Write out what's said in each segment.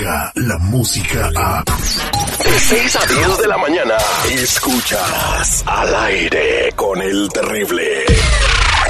la música a... De 6 a 10 de la mañana, escuchas al aire con el terrible.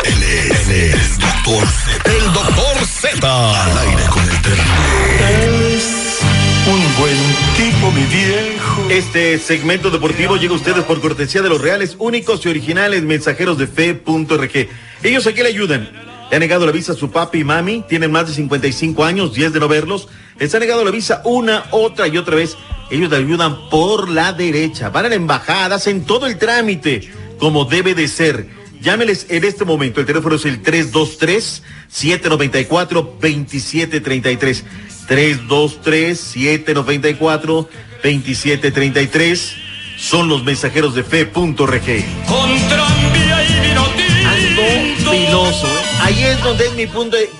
Él es, él es Doctor Z. El doctor Z. Al aire con el terrible. Es un buen tipo, mi viejo. Este segmento deportivo llega a ustedes por cortesía de los reales únicos y originales mensajeros de fe.rg. Ellos aquí le ayudan. Le han negado la visa a su papi y mami, tienen más de 55 años, 10 de no verlos. Les han negado la visa una, otra y otra vez. Ellos le ayudan por la derecha. Van a la embajada, hacen todo el trámite como debe de ser. Llámeles en este momento. El teléfono es el 323-794-2733. 323-794-2733. Son los mensajeros de fe.rg. Con filoso, ¿eh? Ahí es donde es mi punto, de-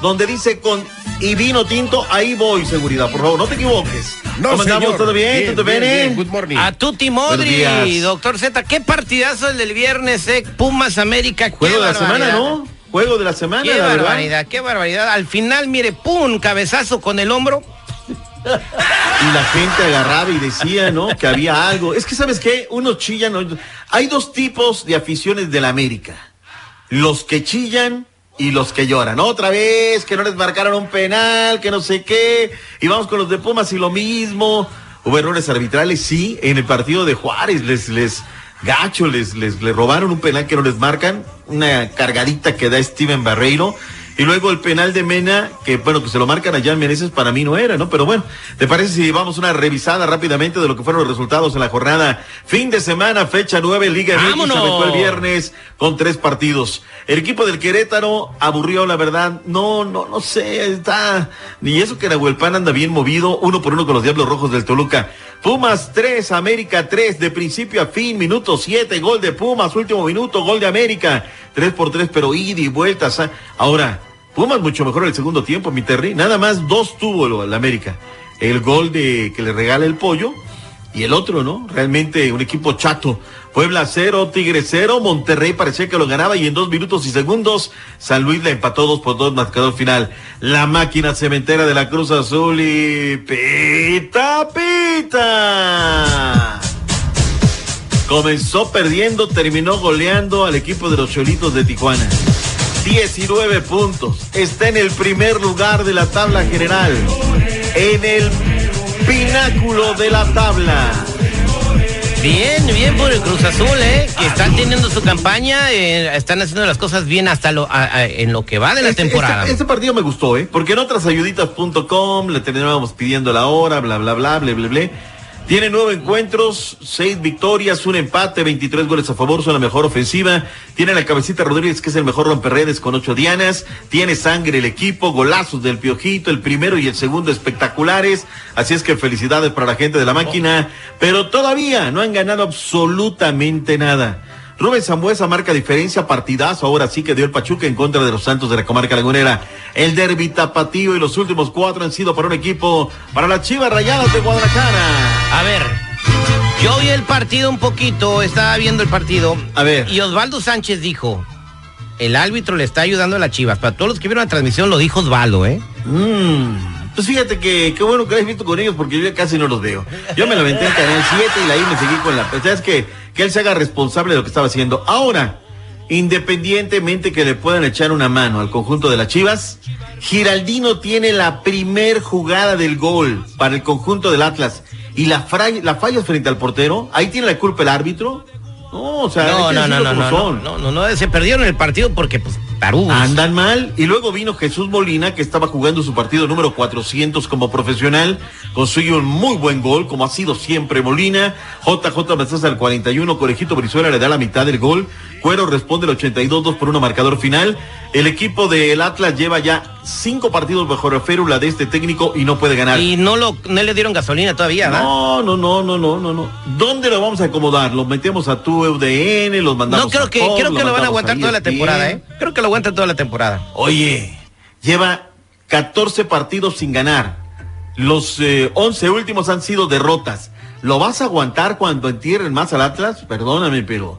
donde dice con y vino tinto, ahí voy, seguridad, por favor, no te equivoques. No, ¿Cómo andamos? ¿Todo bien? Bien, ¿Todo bien, bien, bien. Good morning. A Tuti Modri, doctor Z, qué partidazo el del viernes, eh? Pumas América. Juego de la semana. ¿no? Juego de la semana, Qué la verdad. barbaridad, qué barbaridad. Al final, mire, pum, cabezazo con el hombro. Y la gente agarraba y decía, ¿no? Que había algo. Es que, ¿sabes qué? Unos chillan. Hay dos tipos de aficiones de la América. Los que chillan y los que lloran. Otra vez, que no les marcaron un penal, que no sé qué. Y vamos con los de Pumas y lo mismo. Hubo errores arbitrales, sí. En el partido de Juárez les, les, gacho, les, les, les robaron un penal que no les marcan. Una cargadita que da Steven Barreiro. Y luego el penal de Mena, que bueno, que se lo marcan allá en Meneses, para mí no era, ¿no? Pero bueno, ¿te parece si vamos una revisada rápidamente de lo que fueron los resultados en la jornada? Fin de semana, fecha 9, Liga MX, arrancó el viernes con tres partidos. El equipo del Querétaro aburrió, la verdad. No, no, no sé, está. Ni eso que Nahuelpan anda bien movido, uno por uno con los Diablos Rojos del Toluca. Pumas 3, América 3, de principio a fin, minuto 7, gol de Pumas, último minuto, gol de América. 3 por 3, pero ida y vueltas. ah. Ahora, Pumas mucho mejor el segundo tiempo, mi. Nada más dos tuvo el América. El gol de que le regala el pollo y el otro, ¿no? Realmente un equipo chato. Puebla 0, Tigre 0, Monterrey parecía que lo ganaba y en dos minutos y segundos San Luis le empató 2 por 2 marcador final. La máquina cementera de la Cruz Azul y pita, pita. Comenzó perdiendo, terminó goleando al equipo de los Cholitos de Tijuana. 19 puntos. Está en el primer lugar de la tabla general. En el pináculo de la tabla. Bien, bien por el Cruz Azul, ¿eh? Que están teniendo su campaña, eh, están haciendo las cosas bien hasta lo, a- a- en lo que va de la Este- temporada. Este, este partido me gustó, ¿eh? Porque en otras ayuditas.com le terminábamos pidiendo la hora, bla, bla, bla, bla, bla, bla. Tiene nueve encuentros, seis victorias, un empate, 23 goles a favor, son la mejor ofensiva. Tiene la cabecita Rodríguez, que es el mejor romperredes con ocho dianas. Tiene sangre el equipo, golazos del Piojito, el primero y el segundo espectaculares. Así es que felicidades para la gente de la máquina. Pero todavía no han ganado absolutamente nada. Rubén Zambuesa marca diferencia, partidazo, ahora sí que dio el Pachuca en contra de los Santos de la comarca lagunera. El derbi tapatío y los últimos cuatro han sido para un equipo, para las Chivas Rayadas de Guadalajara. A ver, yo vi el partido un poquito, estaba viendo el partido. A ver. Y Osvaldo Sánchez dijo, el árbitro le está ayudando a las chivas. Para todos los que vieron la transmisión lo dijo Osvaldo, ¿eh? Mm, Pues fíjate que qué bueno que lo has visto con ellos porque yo ya casi no los veo. Yo me la aventé en Canal 7 y ahí me seguí con la... O sea, es que, que él se haga responsable de lo que estaba haciendo. Ahora, independientemente que le puedan echar una mano al conjunto de las Chivas, Giraldino tiene la primer jugada del gol para el conjunto del Atlas y la, la falla frente al portero, ahí tiene la culpa el árbitro. No, o sea, No, no, no, no, no, no, no, no, se perdieron el partido porque, pues, Andan mal. Y luego vino Jesús Molina, que estaba jugando su partido número 400 como profesional. Consigue un muy buen gol, como ha sido siempre Molina. JJ Mendoza al 41. Corejito Brizuela le da la mitad del gol. Cuero responde el 82, 2 por 1 marcador final. El equipo del Atlas lleva ya cinco partidos bajo la férula de este técnico y no puede ganar. Y no, lo, no le dieron gasolina todavía, ¿verdad? No, no, no, no, no, no, no. ¿Dónde lo vamos a acomodar? ¿Los metemos a tu UDN? ¿Los mandamos No, creo a que, creo que lo van a aguantar toda la ESPN? temporada, ¿eh? Creo que lo aguantan toda la temporada. Oye, lleva 14 partidos sin ganar. Los eh, 11 últimos han sido derrotas. ¿Lo vas a aguantar cuando entierren más al Atlas? Perdóname, pero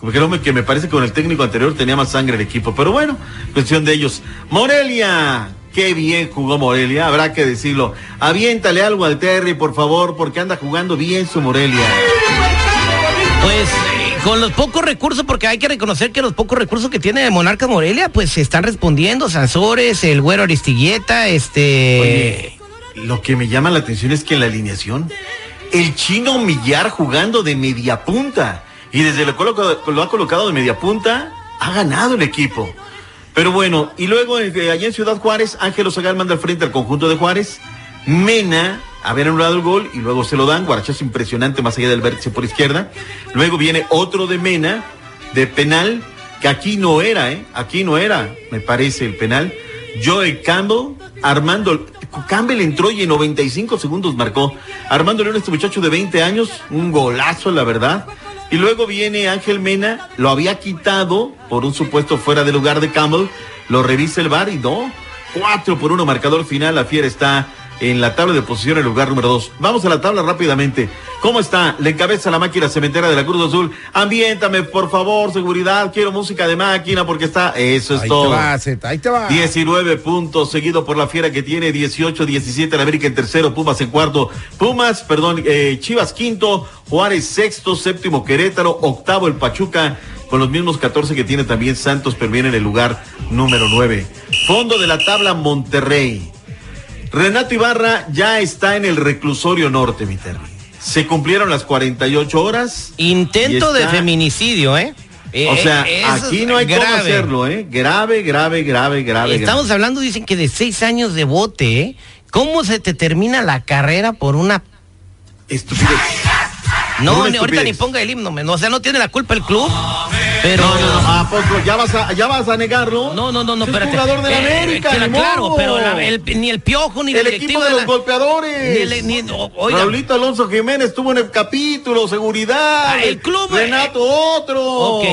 creo que me parece que con el técnico anterior tenía más sangre el equipo. Pero bueno, cuestión de ellos. Morelia, Qué bien jugó Morelia, habrá que decirlo. Aviéntale algo al Terry, por favor, porque anda jugando bien su Morelia. Pues eh, con los pocos recursos, porque hay que reconocer que los pocos recursos que tiene Monarca Morelia, pues se están respondiendo. Sansores, el güero Aristigueta, este. Oye, lo que me llama la atención es que en la alineación, el chino Millar jugando de media punta. Y desde lo, lo ha colocado de media punta, ha ganado el equipo. Pero bueno, y luego eh, allá en Ciudad Juárez, Ángelo Zagal manda al frente al conjunto de Juárez. Mena, haber anulado el gol y luego se lo dan. Guarachazo impresionante más allá del vértice por izquierda. Luego viene otro de Mena, de penal, que aquí no era, ¿eh? Aquí no era, me parece, el penal. Joel Campbell, Armando. Campbell entró y en 95 segundos marcó. Armando León, este muchacho de 20 años, un golazo, la verdad. Y luego viene Ángel Mena, lo había quitado por un supuesto fuera de lugar de Campbell, lo revisa el bar y no. 4 por 1 marcador final, la fiera está en la tabla de posición el lugar número 2. Vamos a la tabla rápidamente. ¿Cómo está? Le encabeza la máquina cementera de la Cruz Azul. Ambiéntame, por favor, seguridad. Quiero música de máquina porque está. Eso es Ahí todo. te va, Zeta, ahí te va. 19 puntos, seguido por la fiera que tiene 18, 17, la América en tercero, Pumas en cuarto, Pumas, perdón, eh, Chivas quinto, Juárez sexto, séptimo Querétaro, octavo el Pachuca, con los mismos 14 que tiene también Santos, pero viene en el lugar número 9. Fondo de la tabla Monterrey. Renato Ibarra ya está en el reclusorio norte, mi Terry. Se cumplieron las 48 horas. Intento de feminicidio, ¿eh? O sea, Eh, aquí no hay cómo grave. hacerlo, ¿eh? Grave, grave, grave, grave. Estamos grave. hablando, dicen que de seis años de bote, ¿eh? ¿Cómo se te termina la carrera por una... Estupidez. No, Una ni- ahorita ni ponga el himno, o sea, no tiene la culpa el club, pero... No, no, no, ¿a poco? ¿Ya vas a, ya vas a negarlo? No, no, no, no, Es espérate. jugador de la Eh, América, queda ni claro, pero la- el- ni el piojo, ni el el equipo de los la- golpeadores. ni el- ni- o- oiga. Raulito Alonso Jiménez estuvo en el capítulo, seguridad. Ah, el club, eh, Renato otro. Ok.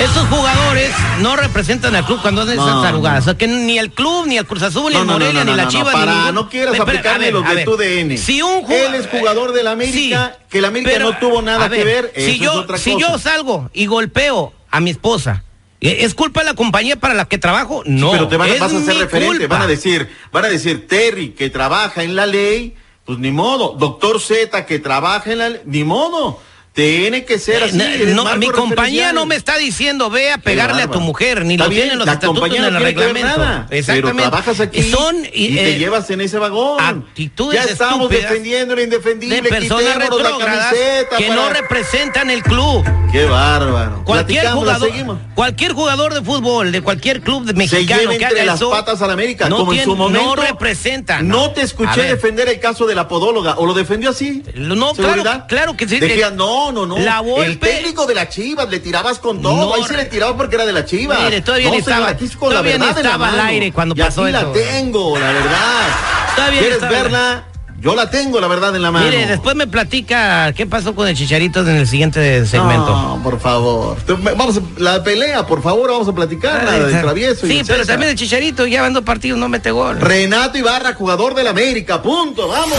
Esos jugadores no representan al club cuando hacen esas tarugadas. O sea, que ni el club, ni el Cruz Azul, ni el Morelia, ni la Chivas, no, ni para, ningún- no quieras Espera, aplicarle a ver, los de tu DN. Si un jugador... Él es jugador del América, que el América no tuvo nada que ver, eso Si es yo, otra si cosa. yo salgo y golpeo a mi esposa, ¿eh, ¿es culpa de la compañía para la que trabajo? Sí, No, pero te van, a- es vas a ser mi referente, culpa. van a decir, van a decir Terry que trabaja en la ley, pues ni modo, doctor Z que trabaja en la ley, ni modo, tiene que ser así. Eh, no, marco mi compañía no me está diciendo ve a pegarle a tu mujer, ni Está lo bien, tienen los la estatutos en no el reglamento. nada, Exactamente. Pero trabajas aquí Y son y, y, te eh, llevas en ese vagón. actitudes ya estamos defendiendo lo indefendible, de personas retrógradas que para- no representan el club. Qué bárbaro. Cualquier jugador, seguimos. cualquier jugador de fútbol, de cualquier club de se mexicano lleva que haga las eso, patas a la América, no como en su momento. no representa. No, te escuché defender el caso de la podóloga, o lo defendió así. No, claro, claro que sí. Decía, no, no, no. La Volpe- El técnico de la Chivas, le tirabas con todo. No, Ahí se le tiraba porque era de la Chivas. Mire, todavía no, estaba- aquí con la verdad en la estaba al aire cuando y pasó aquí la tengo, la verdad. Todavía ¿Quieres estaba- verla? Yo la tengo, la verdad, en la mano. Mire, después me platica qué pasó con el Chicharito en el siguiente segmento. No, por favor. Vamos a, la pelea, por favor, vamos a platicar. La de travieso y Sí, el pero también el Chicharito ya van dos partidos, no mete gol. Renato Ibarra, jugador del América, punto, vamos.